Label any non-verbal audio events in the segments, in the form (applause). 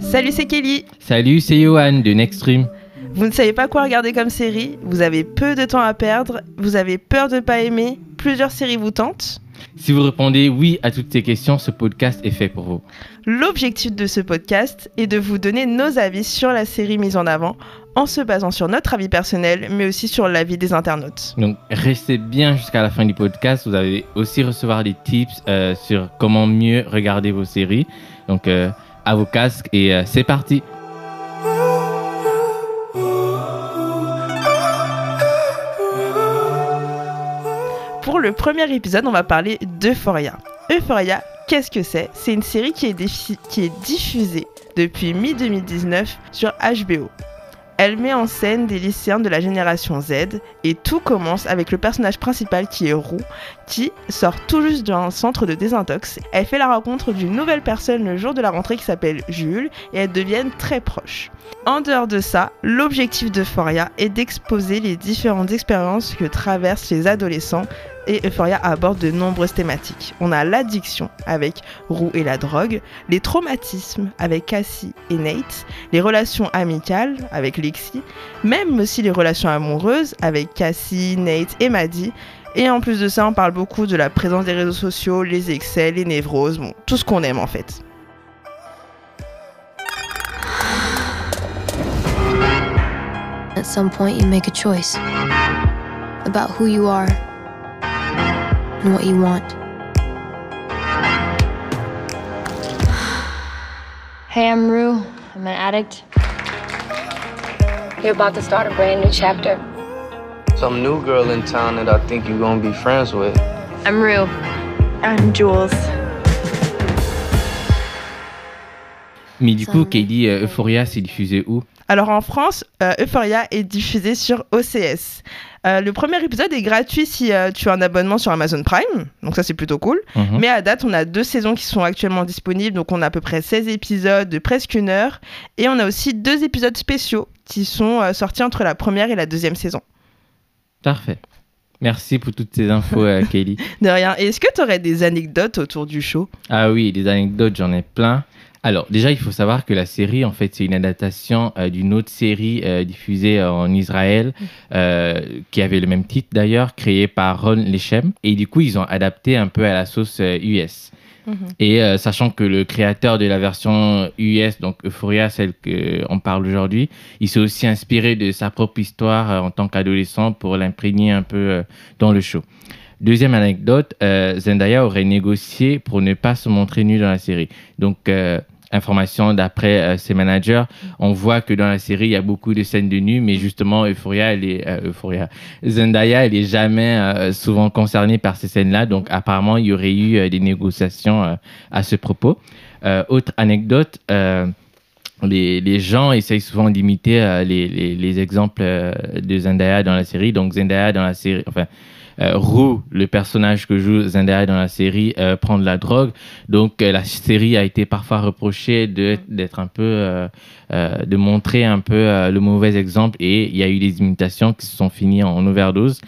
Salut, c'est Kelly. Salut, c'est Johan de Nextstream. Vous ne savez pas quoi regarder comme série, vous avez peu de temps à perdre, vous avez peur de ne pas aimer, plusieurs séries vous tentent Si vous répondez oui à toutes ces questions, ce podcast est fait pour vous. L'objectif de ce podcast est de vous donner nos avis sur la série mise en avant en se basant sur notre avis personnel, mais aussi sur l'avis des internautes. Donc restez bien jusqu'à la fin du podcast. Vous allez aussi recevoir des tips euh, sur comment mieux regarder vos séries. Donc euh, à vos casques et euh, c'est parti. Pour le premier épisode, on va parler d'Euphoria. Euphoria, qu'est-ce que c'est? C'est une série qui est, défi- qui est diffusée depuis mi-2019 sur HBO. Elle met en scène des lycéens de la génération Z et tout commence avec le personnage principal qui est Roux, qui sort tout juste d'un centre de désintox. Elle fait la rencontre d'une nouvelle personne le jour de la rentrée qui s'appelle Jules et elles deviennent très proches. En dehors de ça, l'objectif d'Euphoria est d'exposer les différentes expériences que traversent les adolescents et Euphoria aborde de nombreuses thématiques. On a l'addiction avec Roux et la drogue, les traumatismes avec Cassie et Nate, les relations amicales avec Lexi, même aussi les relations amoureuses avec Cassie, Nate et Maddie. Et en plus de ça, on parle beaucoup de la présence des réseaux sociaux, les excès, les névroses, bon, tout ce qu'on aime en fait. At some point, you make a choice about who you are and what you want. Hey, I'm Rue. I'm an addict. You're about to start a brand new chapter. Some new girl in town that I think you're gonna be friends with. I'm Rue. I'm Jules. Mais du coup, Kelly, euh, Euphoria, c'est diffusé où Alors en France, euh, Euphoria est diffusé sur OCS. Euh, le premier épisode est gratuit si euh, tu as un abonnement sur Amazon Prime, donc ça c'est plutôt cool. Mhm. Mais à date, on a deux saisons qui sont actuellement disponibles, donc on a à peu près 16 épisodes de presque une heure. Et on a aussi deux épisodes spéciaux qui sont sortis entre la première et la deuxième saison. Parfait. Merci pour toutes ces infos, (laughs) Kelly. De rien. Est-ce que tu aurais des anecdotes autour du show? Ah oui, des anecdotes, j'en ai plein. Alors, déjà, il faut savoir que la série, en fait, c'est une adaptation euh, d'une autre série euh, diffusée euh, en Israël, euh, qui avait le même titre d'ailleurs, créée par Ron Lechem. Et du coup, ils ont adapté un peu à la sauce US. Et euh, sachant que le créateur de la version US, donc Euphoria, celle qu'on parle aujourd'hui, il s'est aussi inspiré de sa propre histoire en tant qu'adolescent pour l'imprégner un peu dans le show. Deuxième anecdote, euh, Zendaya aurait négocié pour ne pas se montrer nue dans la série. Donc, euh, information d'après euh, ses managers, on voit que dans la série, il y a beaucoup de scènes de nu, mais justement, Euphoria, Euphoria, Zendaya, elle est jamais souvent concernée par ces scènes-là. Donc, apparemment, il y aurait eu des négociations à ce propos. Autre anecdote, les, gens essayent souvent d'imiter les, les, les exemples de Zendaya dans la série. Donc, Zendaya dans la série, enfin, euh, Rue, le personnage que joue Zendaya dans la série, euh, prend de la drogue. Donc, euh, la série a été parfois reprochée d'être un peu, euh, de montrer un peu le mauvais exemple et il y a eu des imitations qui se sont finies en overdose.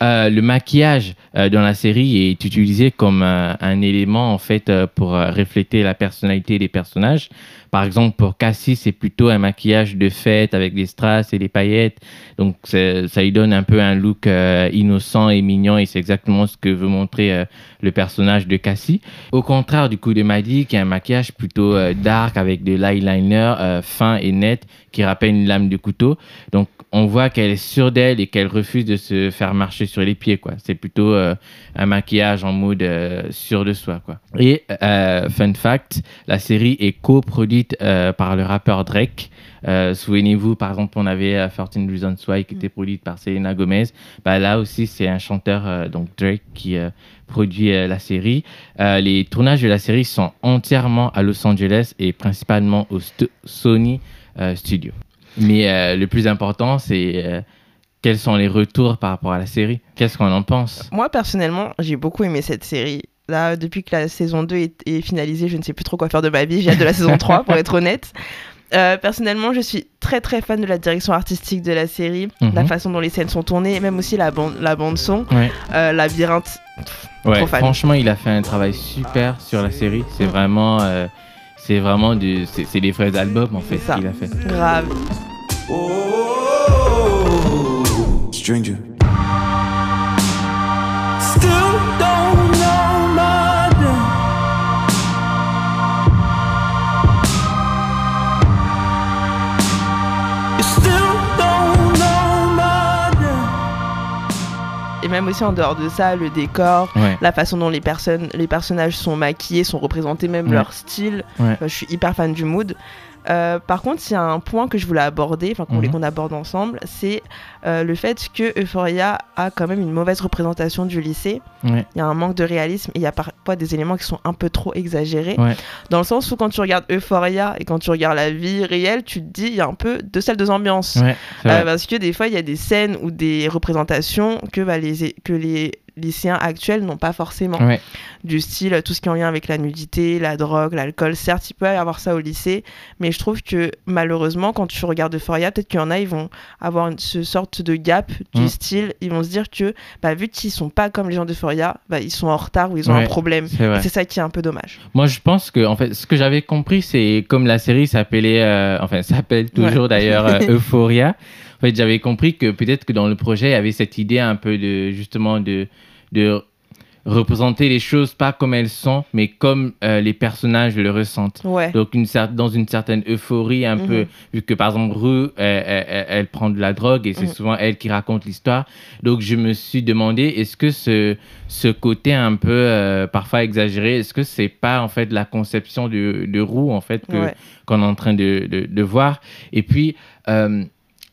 Euh, le maquillage euh, dans la série est utilisé comme euh, un élément en fait pour refléter la personnalité des personnages. Par exemple, pour Cassie, c'est plutôt un maquillage de fête avec des strass et des paillettes. Donc, ça lui donne un peu un look innocent et mignon et c'est exactement ce que veut montrer le personnage de Cassie. Au contraire du coup de Maddie, qui a un maquillage plutôt euh, dark avec de l'eyeliner fin et net qui rappelle une lame de couteau. Donc, on voit qu'elle est sûre d'elle et qu'elle refuse de se faire marcher sur les pieds, quoi. C'est plutôt euh, un maquillage en mode euh, sûr de soi, quoi. Et euh, fun fact, la série est coproduite euh, par le rappeur Drake. Souvenez-vous, par exemple, on avait euh, 13 Reasons Why qui était produite par Selena Gomez. Bah, là aussi, c'est un chanteur, donc Drake, qui produit la série. Les tournages de la série sont entièrement à Los Angeles et principalement au Sony Studio. Mais euh, le plus important, c'est euh, quels sont les retours par rapport à la série? Qu'est-ce qu'on en pense? Moi, personnellement, j'ai beaucoup aimé cette série. Là, depuis que la saison 2 est, est finalisée, je ne sais plus trop quoi faire de ma vie. J'ai hâte de la saison (laughs) 3, pour être honnête. Euh, personnellement, je suis très très fan de la direction artistique de la série, la Mhm. façon dont les scènes sont tournées, même aussi la bande, la bande son, Ouais. euh, labyrinthe. Ouais, Trop fan. franchement, il a fait un travail super sur la série. C'est vraiment, euh, c'est vraiment du, c'est c'est des vrais albums en fait C'est ça. qu'il a fait. Grave. Stranger. Aussi en dehors de ça, le décor, Ouais. la façon dont les personnes, les personnages sont maquillés, sont représentés, même Ouais. leur style. Ouais. Je suis hyper fan du mood. Euh, par contre, il y a un point que je voulais aborder, enfin qu'on voulait Mhm. qu'on aborde ensemble, c'est euh, le fait que Euphoria a quand même une mauvaise représentation du lycée. Ouais. Il y a un manque de réalisme et il y a parfois des éléments qui sont un peu trop exagérés. Ouais. Dans le sens où quand tu regardes Euphoria et quand tu regardes la vie réelle, tu te dis il y a un peu deux salles, deux ambiances. Ouais, Euh, parce que des fois, il y a des scènes ou des représentations que, bah, les, que les lycéens actuels n'ont pas forcément. Ouais. Du style, tout ce qui est en lien avec la nudité, la drogue, l'alcool. Certes, il peut y avoir ça au lycée, mais je trouve que malheureusement, quand tu regardes Euphoria, peut-être qu'il y en a, ils vont avoir une, ce sorte de gap du Mm. style. Ils vont se dire que, bah, vu qu'ils sont pas comme les gens d'Euphoria, bah, ils sont en retard ou ils ont Ouais, un problème. c'est ça qui est un peu dommage. Moi, je pense que, en fait, ce que j'avais compris, c'est comme la série s'appelait, euh, enfin, s'appelle toujours Ouais. d'ailleurs euh, (laughs) Euphoria. En fait, j'avais compris que peut-être que dans le projet, il y avait cette idée un peu de, justement, de, de représenter les choses pas comme elles sont, mais comme euh, les personnages le ressentent. Ouais. Donc, une dans une certaine euphorie, un peu, vu que par exemple, Rue, elle, elle- elle- elle prend de la drogue et c'est Mhm. souvent elle qui raconte l'histoire. Donc, je me suis demandé, est-ce que ce, ce côté un peu euh, parfois exagéré, est-ce que c'est pas en fait la conception de, de Roux, en fait, Ouais. qu'on est en train de, de, de voir? Et puis, euh,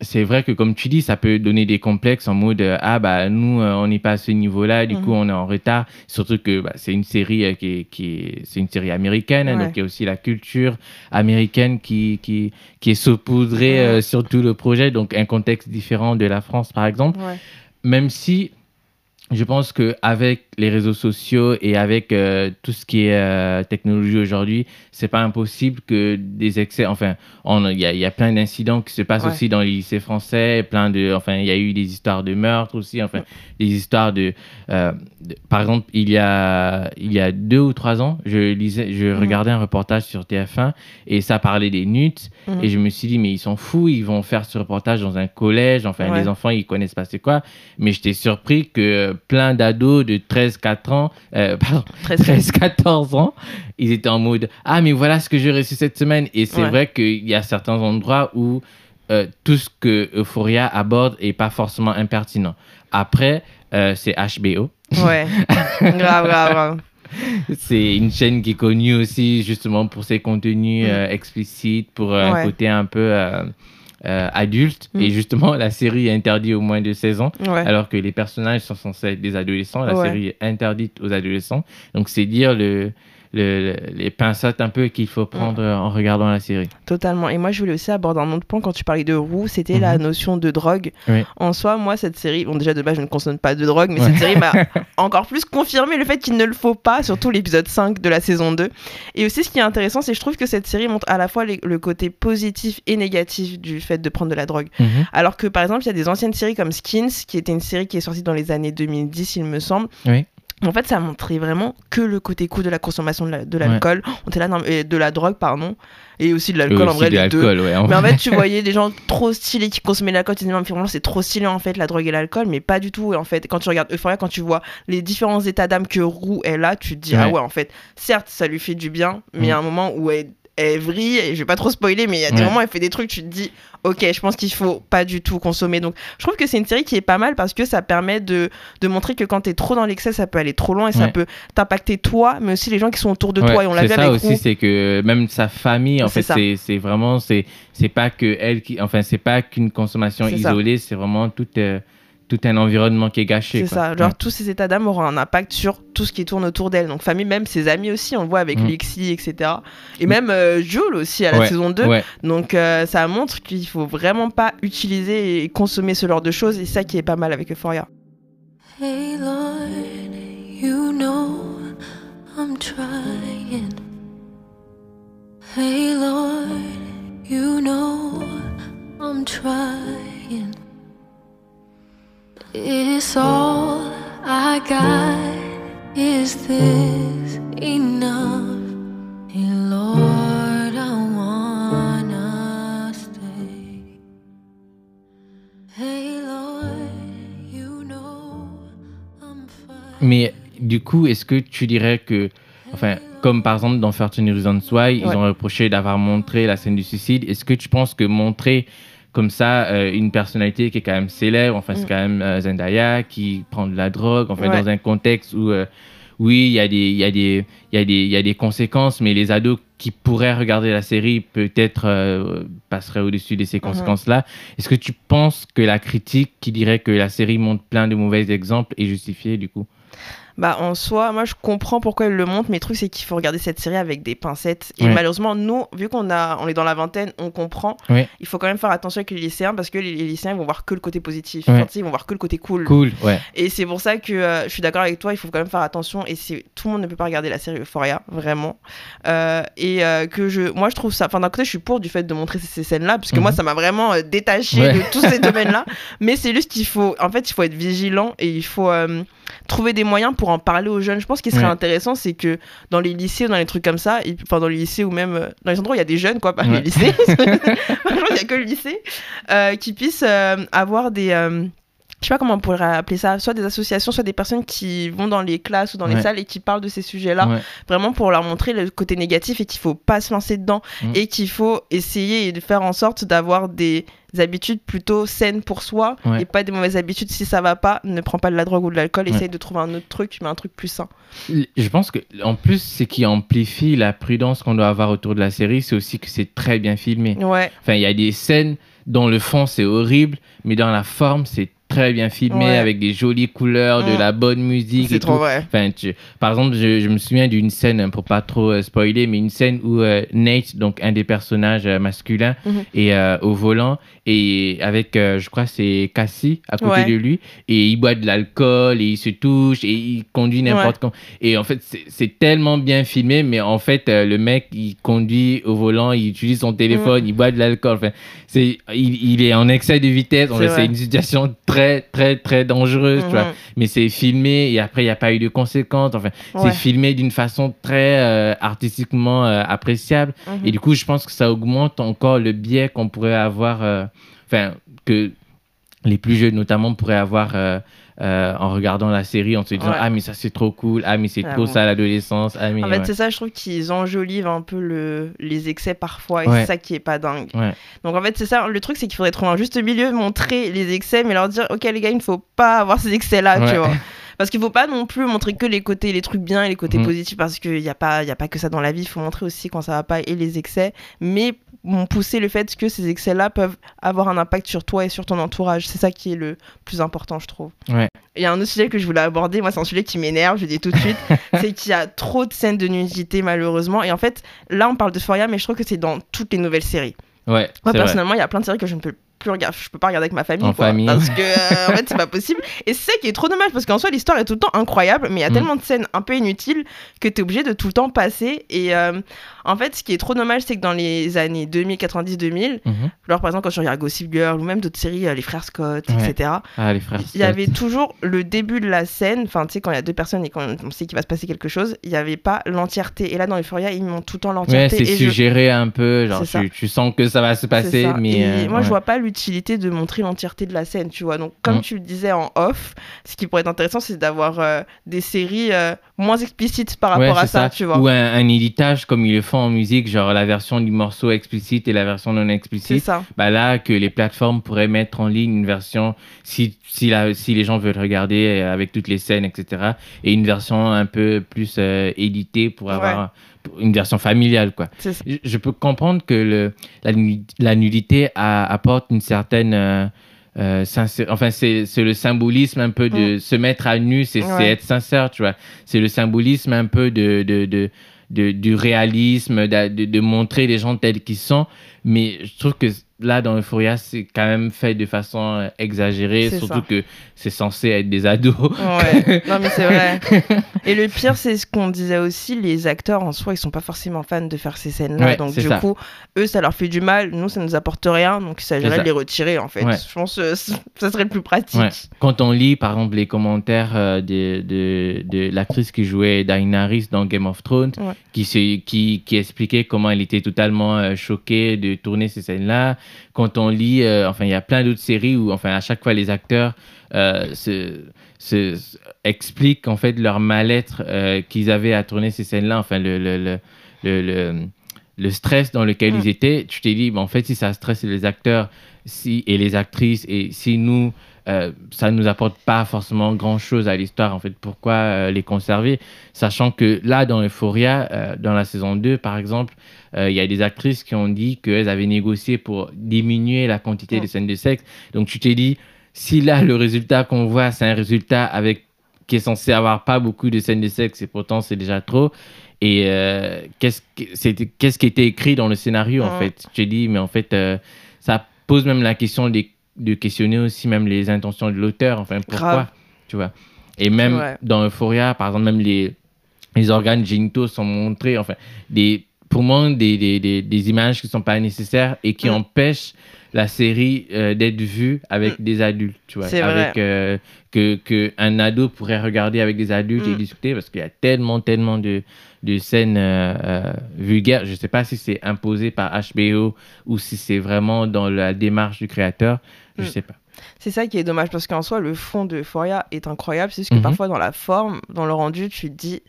c'est vrai que comme tu dis, ça peut donner des complexes en mode euh, ah bah nous euh, on n'est pas à ce niveau-là, du Mhm. coup on est en retard. Surtout que bah, c'est une série euh, qui est, qui est- c'est une série américaine, hein, donc il y a aussi la culture américaine qui qui qui est saupoudrée sur tout le projet, donc un contexte différent de la France par exemple. Ouais. Même si je pense que avec les réseaux sociaux et avec euh, tout ce qui est euh, technologie aujourd'hui, c'est pas impossible que des excès. Enfin, il y a, il y a plein d'incidents qui se passent Ouais. aussi dans les lycées français. Plein de, enfin, il y a eu des histoires de meurtres aussi. Enfin, des histoires de, euh, de- par exemple, il y a il y a deux ou trois ans, je lisais, je Mhm. regardais un reportage sur TF1 et ça parlait des nudes Mhm. et je me suis dit mais ils sont fous, ils vont faire ce reportage dans un collège. Enfin, Ouais. les enfants ils connaissent pas c'est quoi. Mais j'étais surpris que plein d'ados de 13-4 ans, euh, (laughs) pardon, Très 13-14 ans, ils étaient en mode Ah, mais voilà ce que j'ai reçu cette semaine. Et c'est Ouais. vrai qu'il y a certains endroits où euh, tout ce que Euphoria aborde est pas forcément impertinent. Après, euh, c'est HBO. Ouais. (laughs) grave, grave, grave. C'est une chaîne qui est connue aussi justement pour ses contenus Mm. euh, explicites, pour Ouais. un côté un peu euh, adulte. Mm. Et justement, (laughs) la série est interdite aux moins de 16 ans, Ouais. alors que les personnages sont censés être des adolescents. La Ouais. série est interdite aux adolescents. Donc, c'est dire le, le- le- les pincettes un peu qu'il faut prendre Mm. euh, en regardant la série. Totalement. Et moi, je voulais aussi aborder un autre point quand tu parlais de roux, c'était la Mhm. notion de drogue. Oui. En soi, moi, cette série, bon, déjà de base, je ne consomme pas de drogue, mais Ouais. cette série m'a (laughs) encore plus confirmé le fait qu'il ne le faut pas, surtout l'épisode 5 de la saison 2. Et aussi, ce qui est intéressant, c'est que je trouve que cette série montre à la fois les- le côté positif et négatif du fait de prendre de la drogue. Mhm. Alors que, par exemple, il y a des anciennes séries comme Skins, qui était une série qui est sortie dans les années 2010, il me semble. Oui. En fait, ça montrait vraiment que le côté cool de la consommation de la- de l'alcool. On était là, non, et de la drogue, pardon. Et aussi de l'alcool, en vrai, les deux. l'alcool, ouais. en Mais en fait, tu (laughs) voyais des gens trop stylés qui consommaient de l'alcool, tu disais, mais finalement, c'est trop stylé en fait, la drogue et l'alcool, mais pas du tout. Et en fait, quand tu regardes Euphoria, quand tu vois les différents états d'âme que Roux est là, tu te dis, ah Ouais. en fait, certes, ça lui fait du bien, mais il y a un moment où elle, vrille, et je vais pas trop spoiler, mais il y a des Ouais. moments où elle fait des trucs, tu te dis, ok, je pense qu'il faut pas du tout consommer. Donc, je trouve que c'est une série qui est pas mal parce que ça permet de, de montrer que quand t'es trop dans l'excès, ça peut aller trop loin et ça peut t'impacter toi, mais aussi les gens qui sont autour de Ouais, toi. Et on l'a vu ça avec aussi, c'est que même sa famille, en fait, c'est vraiment, c'est pas que elle qui, enfin, c'est pas qu'une consommation isolée, c'est vraiment tout, euh, tout un environnement qui est gâché. C'est ça, genre Ouais. tous ces états d'âme auront un impact sur tout ce qui tourne autour d'elle. Donc famille, même ses amis aussi, on le voit avec Mm. Lexi, etc. Et même euh, Jules aussi à la Ouais, saison 2. Ouais, Donc euh, ça montre qu'il faut vraiment pas utiliser et consommer ce genre de choses. Et ça qui est pas mal avec Euphoria. Hey Lord, you know I'm trying. Hey Lord, You know I'm trying. It's all I got. Is this enough? Hey Lord, I wanna stay. Hey Lord, you know I'm fine. Mais du coup, est-ce que tu dirais que, enfin, comme par exemple dans 13 Reasons Why, ils Ouais. ont reproché d'avoir montré la scène du suicide. Est-ce que tu penses que montrer comme ça euh, une personnalité qui est quand même célèbre, enfin, c'est Mm. quand même euh, Zendaya qui prend de la drogue, enfin, Ouais. dans un contexte où, euh, oui, il y, a des- il y, a des- il y, a des- il y a des conséquences, mais les ados qui pourraient regarder la série peut-être passeraient au-dessus de ces conséquences-là. Est-ce que tu penses que la critique qui dirait que la série montre plein de mauvais exemples est justifiée du coup? Bah, en soi, moi, je comprends pourquoi elle le montre, mais le truc, c'est qu'il faut regarder cette série avec des pincettes. Et malheureusement, nous, vu qu'on a, on est dans la vingtaine, on comprend. Il faut quand même faire attention avec les lycéens parce que les, les lycéens, ils vont voir que le côté positif. Ouais. Enfin, ils vont voir que le côté cool. Cool, ouais. Et c'est pour ça que euh, je suis d'accord avec toi, il faut quand même faire attention. Et c'est tout le monde ne peut pas regarder la série Euphoria, vraiment. Euh, et euh, que je, moi, je trouve ça. Enfin, d'un côté, je suis pour du fait de montrer ces, ces scènes-là, parce que Mhm. moi, ça m'a vraiment détaché Ouais. de tous ces (laughs) domaines-là. Mais c'est juste qu'il faut, en fait, il faut être vigilant et il faut trouver des moyens pour en parler aux jeunes. Je pense qu'il serait Ouais. intéressant, c'est que dans les lycées ou dans les trucs comme ça, et- enfin dans les lycées ou même euh, dans les endroits où il y a des jeunes, quoi, pas Ouais. les lycées. (laughs) (laughs) Il n'y a que le lycée, euh, qui puissent euh, avoir des. euh, je sais pas comment on pourrait appeler ça, soit des associations, soit des personnes qui vont dans les classes ou dans les salles et qui parlent de ces sujets-là, Ouais. vraiment pour leur montrer le côté négatif et qu'il faut pas se lancer dedans Mm. et qu'il faut essayer de faire en sorte d'avoir des habitudes plutôt saines pour soi Ouais. et pas des mauvaises habitudes. Si ça va pas, ne prends pas de la drogue ou de l'alcool, Ouais. essaye de trouver un autre truc, mais un truc plus sain. Je pense que, en plus, ce qui amplifie la prudence qu'on doit avoir autour de la série, c'est aussi que c'est très bien filmé. Ouais, Enfin, il y a des scènes dont le fond c'est horrible, mais dans la forme c'est très bien filmé Ouais. avec des jolies couleurs, de Mm. la bonne musique. c'est trop tout. vrai. Enfin, tu- par exemple, je, je me souviens d'une scène, pour pas trop euh, spoiler, mais une scène où euh, Nate, donc un des personnages euh, masculins, Mhm. est euh, au volant et avec, je crois, c'est Cassie à côté Ouais. de lui et il boit de l'alcool et il se touche et il conduit n'importe comment. Et en fait, c'est- tellement bien filmé, mais en fait, le mec, il conduit au volant, il utilise son téléphone, Mm. il boit de l'alcool. Enfin, c'est, il, il est en excès de vitesse. C'est une situation très, très, très dangereuse, tu vois Mhm. mais c'est filmé et après il n'y a pas eu de conséquences. Enfin, Ouais. c'est filmé d'une façon très euh, artistiquement euh, appréciable. Mhm. Et du coup, je pense que ça augmente encore le biais qu'on pourrait avoir, euh, enfin, que les plus jeunes notamment pourraient avoir euh, en regardant la série, en se disant Ouais. Ah, mais ça c'est trop cool, ah, mais c'est Ah trop bon. ça l'adolescence. Ah, mais En fait, ouais. c'est ça, je trouve qu'ils enjolivent un peu le, les excès parfois, et Ouais. c'est ça qui est pas dingue. Donc en fait, c'est ça, le truc, c'est qu'il faudrait trouver un juste milieu, montrer les excès, mais leur dire, ok les gars, il ne faut pas avoir ces excès-là, tu vois. (laughs) Parce qu'il faut pas non plus montrer que les côtés, les trucs bien et les côtés Mhm. positifs, parce qu'il n'y a, pas- il y a pas que ça dans la vie, il faut montrer aussi quand ça va pas et les excès, mais pousser le fait que ces excès-là peuvent avoir un impact sur toi et sur ton entourage. C'est ça qui est le plus important, je trouve. Ouais. Il y a un autre sujet que je voulais aborder, moi c'est un sujet qui m'énerve, je le dis tout de suite, (laughs) c'est qu'il y a trop de scènes de nudité malheureusement. Et en fait, là on parle de Foria, mais je trouve que c'est dans toutes les nouvelles séries. Ouais, Moi personnellement, il y a plein de séries que je ne peux plus regarder, je peux pas regarder avec ma famille, En quoi, famille. parce que euh, en fait c'est pas possible. Et c'est ça qui est trop dommage parce qu'en soi l'histoire est tout le temps incroyable, mais il y a Mm. tellement de scènes un peu inutiles que tu es obligé de tout le temps passer. Et euh, en fait, ce qui est trop dommage, c'est que dans les années 2000, 90, 2000, Mhm. genre par exemple quand je regarde Gossip Girl ou même d'autres séries, euh, les frères Scott, Ouais. etc. Ah, les frères. Il y avait toujours le début de la scène, enfin tu sais quand il y a deux personnes et qu'on on sait qu'il va se passer quelque chose, il n'y avait pas l'entièreté. Et là dans Euphoria, ils montrent tout le temps Ouais, l'entièreté. c'est et je- suggéré un peu, genre C'est tu, tu sens que ça va se c'est passer, mais. Et euh, moi je ouais. vois pas l'utilité de montrer l'entièreté de la scène, tu vois. Donc comme Mm. tu le disais en off, ce qui pourrait être intéressant, c'est d'avoir euh, des séries euh, moins explicites par Ouais, rapport à c'est ça, tu vois. Ou un, un éditage comme ils le font en musique, genre la version du morceau explicite et la version non C'est explicite. ça. Bah là, que les plateformes pourraient mettre en ligne une version, si, si, la, si les gens veulent regarder euh, avec toutes les scènes, etc. Et une version un peu plus euh, éditée pour avoir pour une version familiale, quoi. C'est ça. Je, je peux comprendre que le, la, nu- la nudité a- apporte une certaine. euh, euh, sincère- enfin, c'est c'est le symbolisme un peu de se mettre à nu, c'est c'est Mm. Ouais. être sincère, tu vois. C'est le symbolisme un peu de, de, de, de- du réalisme, de, de- de montrer les gens tels qu'ils sont. Mais je trouve que là, dans Euphoria, c'est quand même fait de façon euh, exagérée, surtout ça. que c'est censé être des ados. Ouais, (laughs) non mais c'est vrai. Et le pire, c'est ce qu'on disait aussi, les acteurs en soi, ils sont pas forcément fans de faire ces scènes-là. Ouais, donc du ça. coup, eux, ça leur fait du mal. Nous, ça nous apporte rien. Donc il s'agirait de les retirer en fait. Ouais. Je pense que ça serait le plus pratique. Quand on lit, par exemple, les commentaires euh, de, de, de l'actrice qui jouait Daenerys dans Game of Thrones, qui, se, qui, qui expliquait comment elle était totalement euh, choquée de tourner ces scènes-là. Quand on lit, euh, enfin, il y a plein d'autres séries où, enfin, à chaque fois, les acteurs euh, se, se, se- expliquent en fait leur mal-être euh, qu'ils avaient à tourner ces scènes-là, enfin, le, le, le, le, le- stress dans lequel Mm. ils étaient. Tu t'es dit, ben, en fait, si ça stresse les acteurs si, et les actrices, et si nous, euh, ça nous apporte pas forcément grand chose à l'histoire en fait. Pourquoi euh, les conserver? Sachant que là dans Euphoria euh, dans la saison 2 par exemple il y a des actrices qui ont dit qu'elles avaient négocié pour diminuer la quantité Mm. de scènes de sexe. Donc tu t'es dit si là le résultat qu'on voit c'est un résultat avec qui est censé avoir pas beaucoup de scènes de sexe et pourtant c'est déjà trop et qu'est-ce qui était écrit dans le scénario en fait? Tu t'es dit mais en fait ça pose même la question des de questionner aussi même les intentions de l'auteur, enfin pourquoi, Grave. tu vois. Et même vrai. dans Euphoria, par exemple, même les, les organes génitaux sont montrés, enfin, des, pour moi, des, des, des, des images qui sont pas nécessaires et qui Mm. empêchent la série euh, d'être vue avec des adultes, tu vois. C'est vrai. avec, euh, que, que un ado pourrait regarder avec des adultes et Mm. discuter parce qu'il y a tellement, tellement de, de scènes euh, vulgaires. Je sais pas si c'est imposé par HBO ou si c'est vraiment dans la démarche du créateur. Je Mm. sais pas. C'est ça qui est dommage parce qu'en soi, le fond de Euphoria est incroyable. C'est juste que Mhm. parfois, dans la forme, dans le rendu, tu te dis,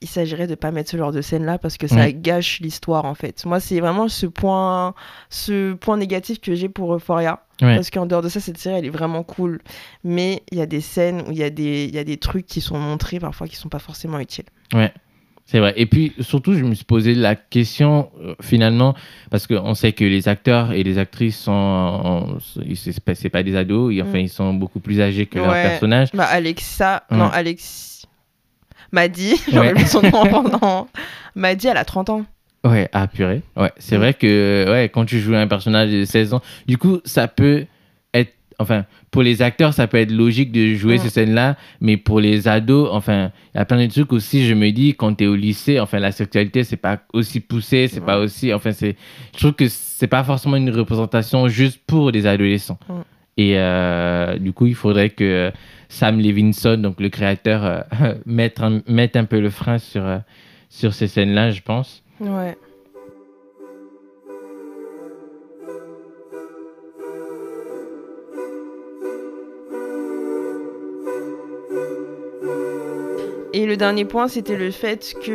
il s'agirait de pas mettre ce genre de scène là parce que ça Ouais. gâche l'histoire en fait. Moi, c'est vraiment ce point, ce point négatif que j'ai pour Euphoria. Ouais. Parce qu'en dehors de ça, cette série, elle est vraiment cool. Mais il y a des scènes où il y, a des- y a des trucs qui sont montrés parfois qui sont pas forcément utiles. C'est vrai. Et puis, surtout, je me suis posé la question, euh, finalement, parce qu'on sait que les acteurs et les actrices sont. ils- c'est pas, pas des ados, ils, enfin, Mm. ils sont beaucoup plus âgés que leurs Ouais. personnages. Bah, Alexa, Ouais. non, Alex m'a dit, (laughs) j'aurais Ouais. son nom pendant. M'a dit, elle a 30 ans. Ouais, ah, purée. Ouais, c'est Mm. vrai que ouais, quand tu joues un personnage de 16 ans, du coup, ça peut. Enfin, pour les acteurs, ça peut être logique de jouer Mm. ces scènes-là, mais pour les ados, enfin, il y a plein de trucs aussi, je me dis, quand tu es au lycée, enfin, la sexualité, c'est pas aussi poussé, c'est Mm. pas aussi. Enfin, c'est. Je trouve que c'est pas forcément une représentation juste pour des adolescents. Mm. Et euh, du coup, il faudrait que Sam Levinson, donc le créateur, euh, (laughs) mette, un, mette un peu le frein sur, euh, sur ces scènes-là, je pense. Ouais. Le dernier point, c'était le fait qu'il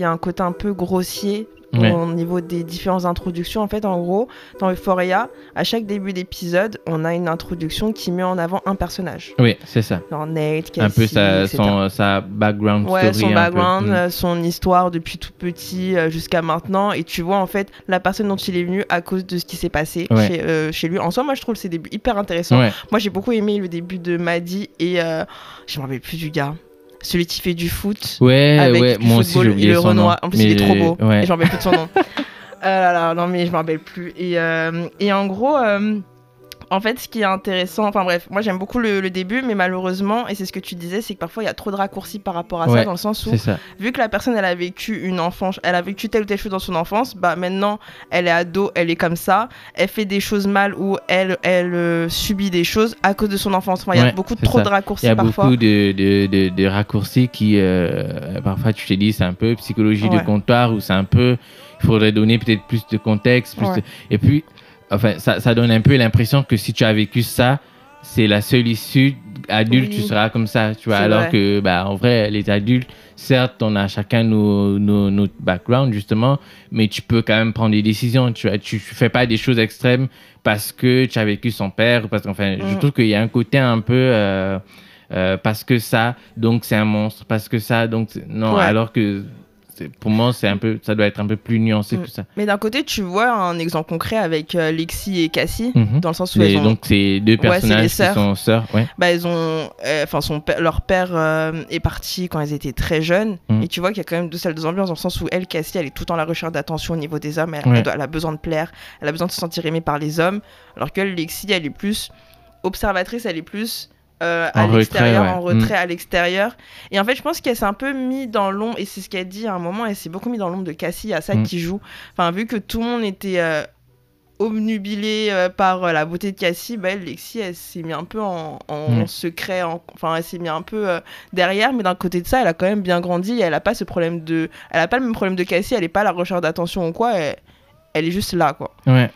y a un côté un peu grossier Ouais. au niveau des différentes introductions. En fait, en gros, dans Euphoria, à chaque début d'épisode, on a une introduction qui met en avant un personnage. Oui, c'est ça. Genre Nate, un peu sa, son, sa background Ouais, story. son background, Mm. euh, son histoire depuis tout petit euh, jusqu'à maintenant. Et tu vois, en fait, la personne dont il est venu à cause de ce qui s'est passé Ouais. chez, euh, chez lui. En soi, moi, je trouve ces débuts hyper intéressants. Moi, j'ai beaucoup aimé le début de Maddy et euh, je me rappelle plus du gars. Celui qui fait du foot. ouais, avec ouais, du moi aussi football j'ai et oublié le Renoir. En plus, il est trop j'ai- beau. Ouais. Et je me rappelle plus de son nom. (laughs) Ah là là, non, mais je me rappelle plus. Et, euh, et en gros, euh, en fait, ce qui est intéressant, enfin bref, moi j'aime beaucoup le, le début, mais malheureusement, et c'est ce que tu disais, c'est que parfois il y a trop de raccourcis par rapport à Ouais, ça, dans le sens où vu que la personne elle a vécu une enfance, elle a vécu telle ou telle chose dans son enfance, bah maintenant elle est ado, elle est comme ça, elle fait des choses mal ou elle elle euh, subit des choses à cause de son enfance. Enfin, il y a beaucoup trop ça. de Il raccourcis y a parfois. beaucoup de, de, de, de raccourcis qui, euh, parfois, tu t'es dit, c'est un peu psychologie Ouais. de comptoir ou c'est un peu, il faudrait donner peut-être plus de contexte. Plus Et puis, enfin, ça, ça donne un peu l'impression que si tu as vécu ça, c'est la seule issue. Adulte, Oui. tu seras comme ça, tu vois. Alors vrai. que, bah, en vrai, les adultes, certes, on a chacun nos, nos, notre background, justement, mais tu peux quand même prendre des décisions. Tu vois, tu, tu fais pas des choses extrêmes parce que tu as vécu son père parce qu'enfin, je Mm. trouve qu'il y a un côté un peu. euh, euh, parce que ça, donc c'est un monstre, parce que ça, donc non, Ouais. alors que pour moi, c'est un peu, ça doit être un peu plus nuancé Mm. que ça. Mais d'un côté, tu vois un exemple concret avec euh, Lexi et Cassie, Mhm. dans le sens où Les- elles ont, donc, c'est deux personnages qui sœurs. sont sœurs. Ouais. bah, elles ont, euh, enfin, son père- leur père euh, est parti quand elles étaient très jeunes, Mhm. et tu vois qu'il y a quand même deux salles deux ambiances, dans le sens où elle, Cassie, elle est tout le temps à la recherche d'attention au niveau des hommes, elle, Ouais. elle doit- elle a besoin de plaire, elle a besoin de se sentir aimée par les hommes, alors que Lexi, elle est plus observatrice, elle est plus euh, à l'extérieur, ouais. en retrait à l'extérieur. Et en fait, je pense qu'elle s'est un peu mis dans l'ombre, et c'est ce qu'elle dit à un moment, elle s'est beaucoup mis dans l'ombre de Cassie, à ça Mm. qui joue. Enfin, vu que tout le monde était euh, obnubilé euh, par euh, la beauté de Cassie, bah, elle, Lexi, elle s'est mis un peu en, en Mm. secret, en- enfin, elle s'est mis un peu euh, derrière, mais d'un côté de ça, elle a quand même bien grandi, et elle a pas ce problème de... Elle a pas le même problème de Cassie, elle est pas à la recherche d'attention ou quoi, elle, elle est juste là, quoi. Ouais.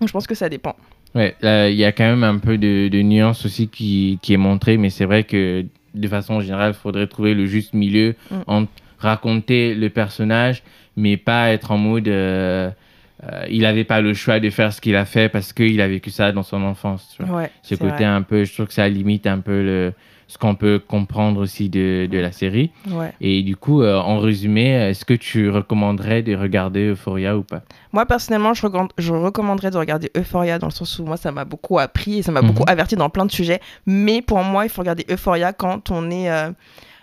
Donc je pense que ça dépend. Ouais, il y a quand même un peu de, de nuance aussi qui, qui est montrée, mais c'est vrai que de façon générale, il faudrait trouver le juste milieu Mm. entre raconter le personnage, mais pas être en mode euh, euh, il n'avait pas le choix de faire ce qu'il a fait parce qu'il a vécu ça dans son enfance. tu vois. Ouais, Ce côté vrai. un peu, je trouve que ça limite un peu le, ce qu'on peut comprendre aussi de, de la série. Ouais. Et du coup, euh, en résumé, est-ce que tu recommanderais de regarder Euphoria ou pas? Moi, personnellement, je, je recommanderais de regarder Euphoria dans le sens où moi, ça m'a beaucoup appris et ça m'a Mhm. beaucoup averti dans plein de sujets. Mais pour moi, il faut regarder Euphoria quand on est. euh,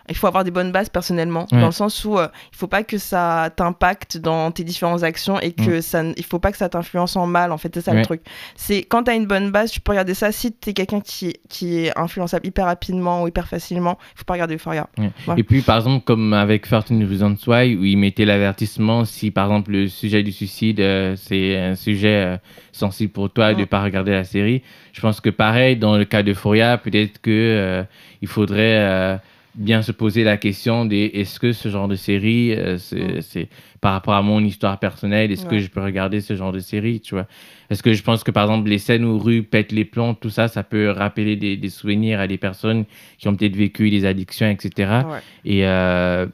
il faut avoir des bonnes bases personnellement, Ouais. dans le sens où euh, il faut pas que ça t'impacte dans tes différentes actions et que ça, n- il faut pas que ça t'influence en mal. En fait, c'est ça Ouais. le truc. C'est quand t'as une bonne base, tu peux regarder ça. Si t'es quelqu'un qui, qui est influençable hyper rapidement ou hyper facilement, il faut pas regarder Euphoria. Ouais. Et puis, par exemple, comme avec 13 Reasons Why, où ils mettaient l'avertissement si, par exemple, le sujet du suicide, euh, c'est un sujet euh, sensible pour toi de ne Mm. pas regarder la série. Je pense que pareil, dans le cas d'Euphoria, peut-être que euh, il faudrait bien se poser la question de est-ce que ce genre de série, euh, c'est par rapport à mon histoire personnelle, est-ce que je peux regarder ce genre de série, tu vois? Est-ce que je pense que, par exemple, les scènes où Rue pète les plombs, tout ça, ça peut rappeler des, des souvenirs à des personnes qui ont peut-être vécu des addictions, etc. Ouais. Et, euh,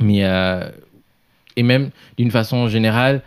mais, euh, et même d'une façon générale,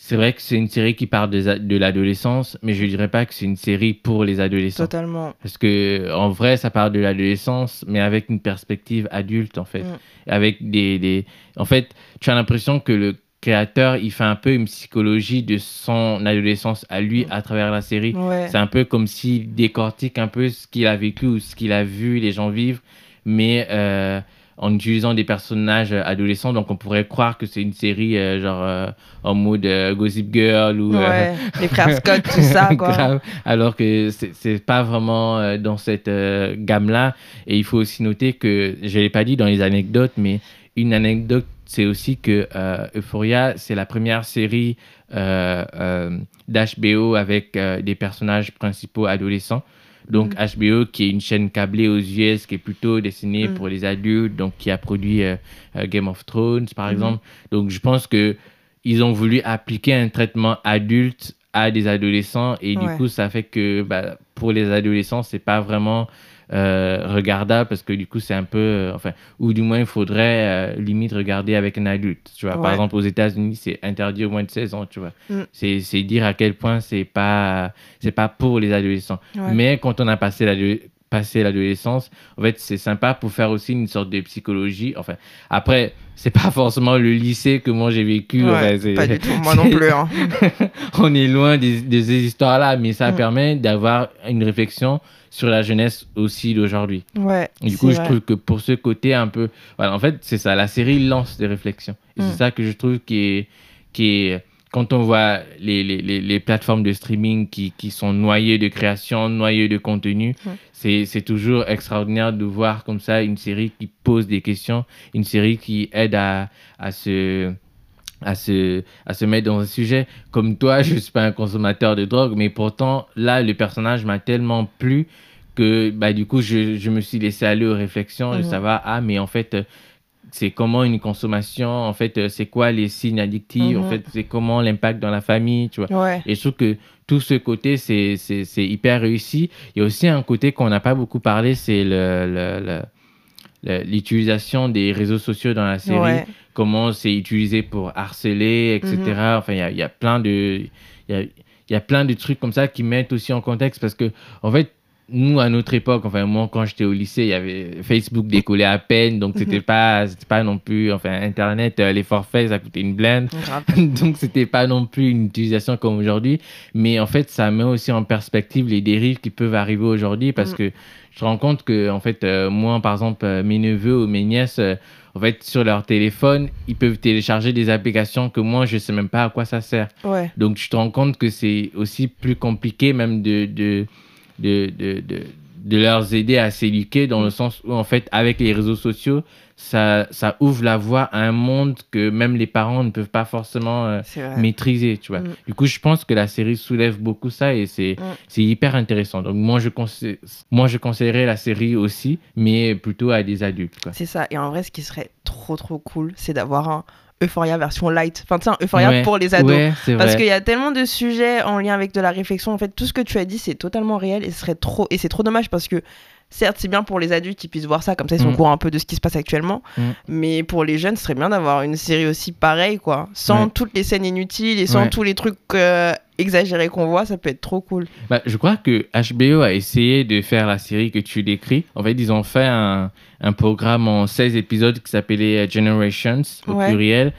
c'est vrai que c'est une série qui parle des a- de l'adolescence, mais je dirais pas que c'est une série pour les adolescents. Totalement. Parce que en vrai, ça parle de l'adolescence, mais avec une perspective adulte en fait, Mm. avec des, des, en fait, tu as l'impression que le créateur, il fait un peu une psychologie de son adolescence à lui à travers la série. Ouais. C'est un peu comme s'il décortique un peu ce qu'il a vécu ou ce qu'il a vu les gens vivre, mais euh, en utilisant des personnages adolescents. Donc on pourrait croire que c'est une série euh, genre euh, en mode euh, Gossip Girl ou euh, Ouais. Les frères Scott, tout (laughs) ça, quoi. alors que c'est pas vraiment euh, dans cette euh, gamme-là. Et il faut aussi noter que, je l'ai pas dit dans les anecdotes, mais une anecdote, c'est aussi que euh, Euphoria, c'est la première série euh, euh, d'HBO avec euh, des personnages principaux adolescents. Donc HBO, qui est une chaîne câblée aux US, qui est plutôt destinée Mm. pour les adultes, donc qui a produit euh, euh, Game of Thrones, par Mhm. exemple. Donc je pense que ils ont voulu appliquer un traitement adulte à des adolescents et du coup ça fait que bah, pour les adolescents c'est pas vraiment regardable parce que du coup c'est un peu euh, enfin ou du moins il faudrait euh, limite regarder avec un adulte tu vois Ouais. par exemple aux États-Unis c'est interdit au moins de 16 ans tu vois Mm. c'est dire à quel point c'est pas c'est pas pour les adolescents Ouais. mais quand on a passé l'ado- passé l'adolescence en fait c'est sympa pour faire aussi une sorte de psychologie enfin après c'est pas (laughs) forcément le lycée que moi j'ai vécu Ouais, c'est- pas du tout, moi non plus. hein. (laughs) on est loin des, de ces histoires-là, mais ça Mm. permet d'avoir une réflexion sur la jeunesse aussi d'aujourd'hui. Ouais. Et Du c'est coup, je trouve que pour ce côté un peu... Voilà, en fait, c'est ça, la série lance des réflexions. Et Mm. c'est ça que je trouve qui est... Qui est quand on voit les, les, les, les plateformes de streaming qui, qui sont noyées de création, noyées de contenu, c'est toujours extraordinaire de voir comme ça une série qui pose des questions, une série qui aide à, à se à se, à se mettre dans un sujet. Comme toi, je ne suis pas un consommateur de drogue, mais pourtant, là, le personnage m'a tellement plu que bah, du coup, je, je me suis laissé aller aux réflexions de Mhm. savoir, ah, mais en fait, c'est comment une consommation, en fait, euh, c'est quoi les signes addictifs, en Mhm. fait, c'est comment l'impact dans la famille, tu vois. Ouais. Et je trouve que tout ce côté, c'est hyper réussi. Il y a aussi un côté qu'on n'a pas beaucoup parlé, c'est le- le- le- le- l'utilisation des réseaux sociaux dans la série Ouais. comment c'est utilisé pour harceler, etc. Mhm. Enfin, il y a, y a plein de, y a, il y a plein de trucs comme ça qui mettent aussi en contexte parce que, en fait, nous, à notre époque, enfin, moi, quand j'étais au lycée, il y avait Facebook décollait à peine, donc c'était pas, c'était pas non plus, enfin, Internet, euh, les forfaits, ça coûtait une blinde. (laughs) Donc c'était pas non plus une utilisation comme aujourd'hui mais en fait ça met aussi en perspective les dérives qui peuvent arriver aujourd'hui parce Mm. que je te rends compte que en fait euh, moi par exemple euh, mes neveux ou mes nièces en fait sur leur téléphone ils peuvent télécharger des applications que moi je sais même pas à quoi ça sert Ouais. donc tu te rends compte que c'est aussi plus compliqué même de de de, de, de, de leur aider à s'éduquer dans le sens où en fait avec les réseaux sociaux ça, ça ouvre la voie à un monde que même les parents ne peuvent pas forcément euh, maîtriser, tu vois. Mm. Du coup, je pense que la série soulève beaucoup ça et c'est Mm. hyper intéressant. Donc moi je, conseille, moi, je conseillerais la série aussi, mais plutôt à des adultes. C'est ça. Et en vrai, ce qui serait trop trop cool, c'est d'avoir un Euphoria version light. Enfin, tu sais, Euphoria Ouais. pour les ados. Ouais, Parce qu'il y a tellement de sujets en lien avec de la réflexion. En fait, tout ce que tu as dit, c'est totalement réel et serait trop et c'est trop dommage parce que certes, c'est bien pour les adultes qui puissent voir ça, comme ça ils sont Mm. au courant un peu de ce qui se passe actuellement. Mm. Mais pour les jeunes, ce serait bien d'avoir une série aussi pareille, quoi, sans Ouais. toutes les scènes inutiles et sans tous les trucs euh, exagérés qu'on voit. Ça peut être trop cool. Bah, je crois que HBO a essayé de faire la série que tu décris. En fait, ils ont fait un, un programme en 16 épisodes qui s'appelait euh, Generations, au Ouais. pluriel.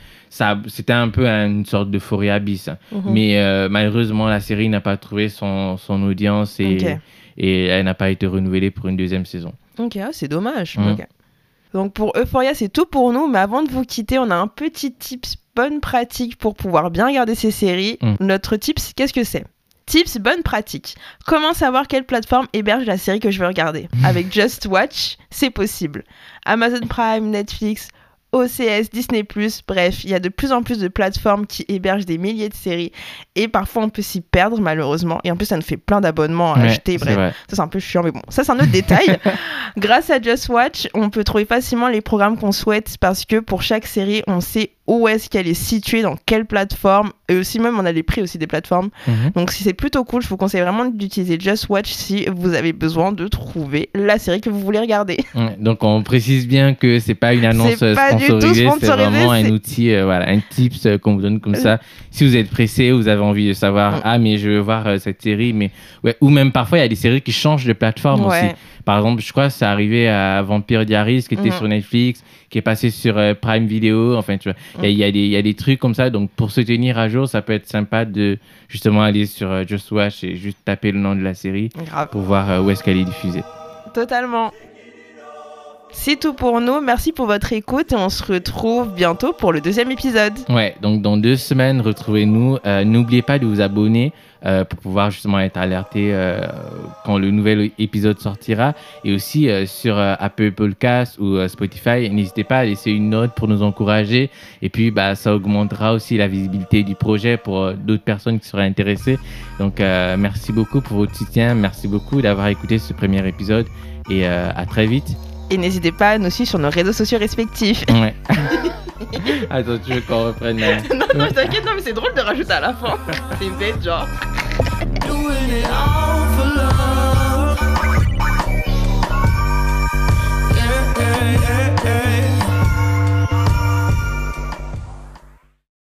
C'était un peu une sorte d'euphorie abyss. hein. Mhm. Mais euh, malheureusement, la série n'a pas trouvé son, son audience et, et elle n'a pas été renouvelée pour une deuxième saison. Ok, ah, c'est dommage. Mm. Ok. Donc pour Euphoria, c'est tout pour nous. Mais avant de vous quitter, on a un petit tips bonne pratique pour pouvoir bien regarder ces séries. Mm. Notre tips, qu'est-ce que c'est? Tips bonne pratique. Comment savoir quelle plateforme héberge la série que je veux regarder? Avec Just Watch, c'est possible. Amazon Prime, Netflix, OCS, Disney+, bref, il y a de plus en plus de plateformes qui hébergent des milliers de séries et parfois on peut s'y perdre malheureusement et en plus ça nous fait plein d'abonnements à Ouais, acheter, bref. vrai. Ça, c'est un peu chiant, mais bon, ça, c'est un autre détail. (laughs) Grâce à Just Watch, on peut trouver facilement les programmes qu'on souhaite parce que pour chaque série, on sait où est-ce qu'elle est située, dans quelle plateforme. Et aussi, même, on a les prix aussi des plateformes. Mhm. Donc, si c'est plutôt cool, je vous conseille vraiment d'utiliser Just Watch si vous avez besoin de trouver la série que vous voulez regarder. (laughs) Ouais, donc on précise bien que c'est pas une annonce C'est euh, pas sponsorisée, c'est vraiment un outil, euh, voilà, un tips euh, qu'on vous donne comme ça. Si vous êtes pressé, vous avez envie de savoir, Mm. ah mais je veux voir euh, cette série, mais ouais, ou même parfois il y a des séries qui changent de plateforme aussi. Par exemple, je crois que c'est arrivé à Vampire Diaries qui était Mhm. sur Netflix, qui est passé sur euh, Prime Video. Enfin, tu vois, il y a- y, des- il y a des trucs comme ça. Donc, pour se tenir à jour, ça peut être sympa de justement aller sur euh, Just Watch et juste taper le nom de la série Grave. pour voir euh, où est-ce qu'elle est diffusée. Totalement. C'est tout pour nous. Merci pour votre écoute et on se retrouve bientôt pour le deuxième épisode. Ouais, donc dans deux semaines, retrouvez-nous. Euh, N'oubliez pas de vous abonner euh, pour pouvoir justement être alerté euh, quand le nouvel épisode sortira. Et aussi sur Apple Podcast ou Spotify, n'hésitez pas à laisser une note pour nous encourager. Et puis, bah, ça augmentera aussi la visibilité du projet pour d'autres personnes qui seraient intéressées. Donc, merci beaucoup pour votre soutien. Merci beaucoup d'avoir écouté ce premier épisode. Et à très vite. Et n'hésitez pas à nous suivre sur nos réseaux sociaux respectifs. Ouais. (laughs) Attends, tu veux qu'on reprenne euh, non, mais t'inquiète, non, mais c'est drôle de rajouter à la fin. (laughs) C'est bête, genre.